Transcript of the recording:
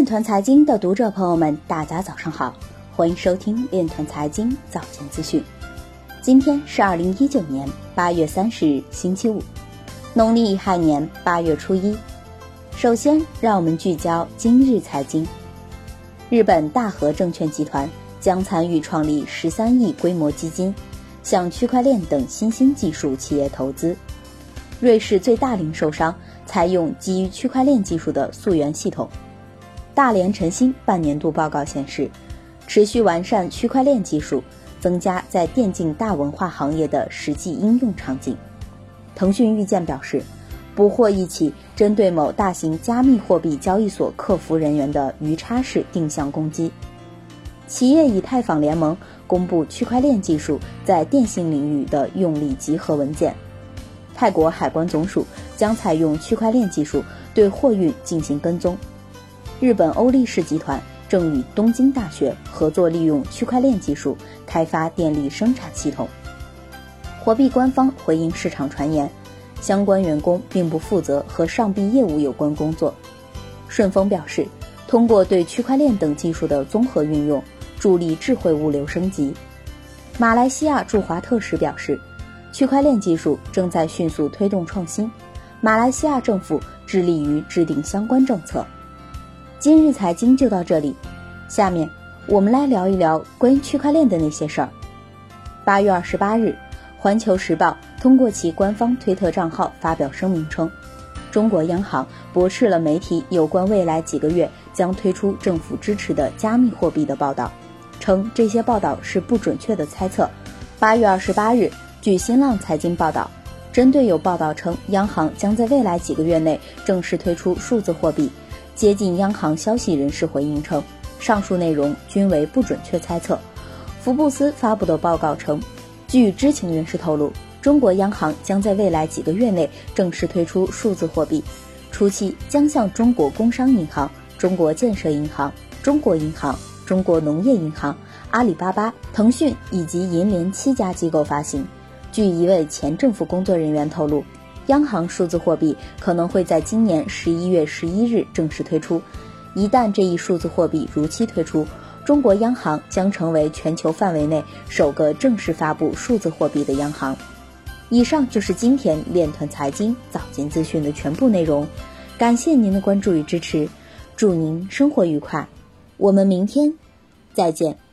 链团财经的读者朋友们，大家早上好，欢迎收听链团财经早间资讯。今天是二零一九年八月三十日，星期五，农历亥年八月初一。首先，让我们聚焦今日财经。日本大和证券集团将参与创立十三亿规模基金，向区块链等新兴技术企业投资。瑞士最大零售商采用基于区块链技术的溯源系统。大连晨星半年度报告显示，持续完善区块链技术，增加在电竞大文化行业的实际应用场景。腾讯预见表示，捕获一起针对某大型加密货币交易所客服人员的鱼叉式定向攻击。企业以太坊联盟公布区块链技术在电信领域的用力集合文件。泰国海关总署将采用区块链技术对货运进行跟踪。日本欧力士集团正与东京大学合作，利用区块链技术开发电力生产系统。货币官方回应市场传言，相关员工并不负责和上币业务有关工作。顺丰表示，通过对区块链等技术的综合运用，助力智慧物流升级。马来西亚驻华特使表示，区块链技术正在迅速推动创新，马来西亚政府致力于制定相关政策。今日财经就到这里，下面我们来聊一聊关于区块链的那些事儿。八月二十八日，环球时报通过其官方推特账号发表声明称，中国央行驳斥了媒体有关未来几个月将推出政府支持的加密货币的报道，称这些报道是不准确的猜测。八月二十八日，据新浪财经报道，针对有报道称央行将在未来几个月内正式推出数字货币。接近央行消息人士回应称，上述内容均为不准确猜测。福布斯发布的报告称，据知情人士透露，中国央行将在未来几个月内正式推出数字货币，初期将向中国工商银行、中国建设银行、中国银行、中国农业银行、阿里巴巴、腾讯以及银联七家机构发行。据一位前政府工作人员透露。央行数字货币可能会在今年十一月十一日正式推出。一旦这一数字货币如期推出，中国央行将成为全球范围内首个正式发布数字货币的央行。以上就是今天链团财经早间资讯的全部内容，感谢您的关注与支持，祝您生活愉快，我们明天再见。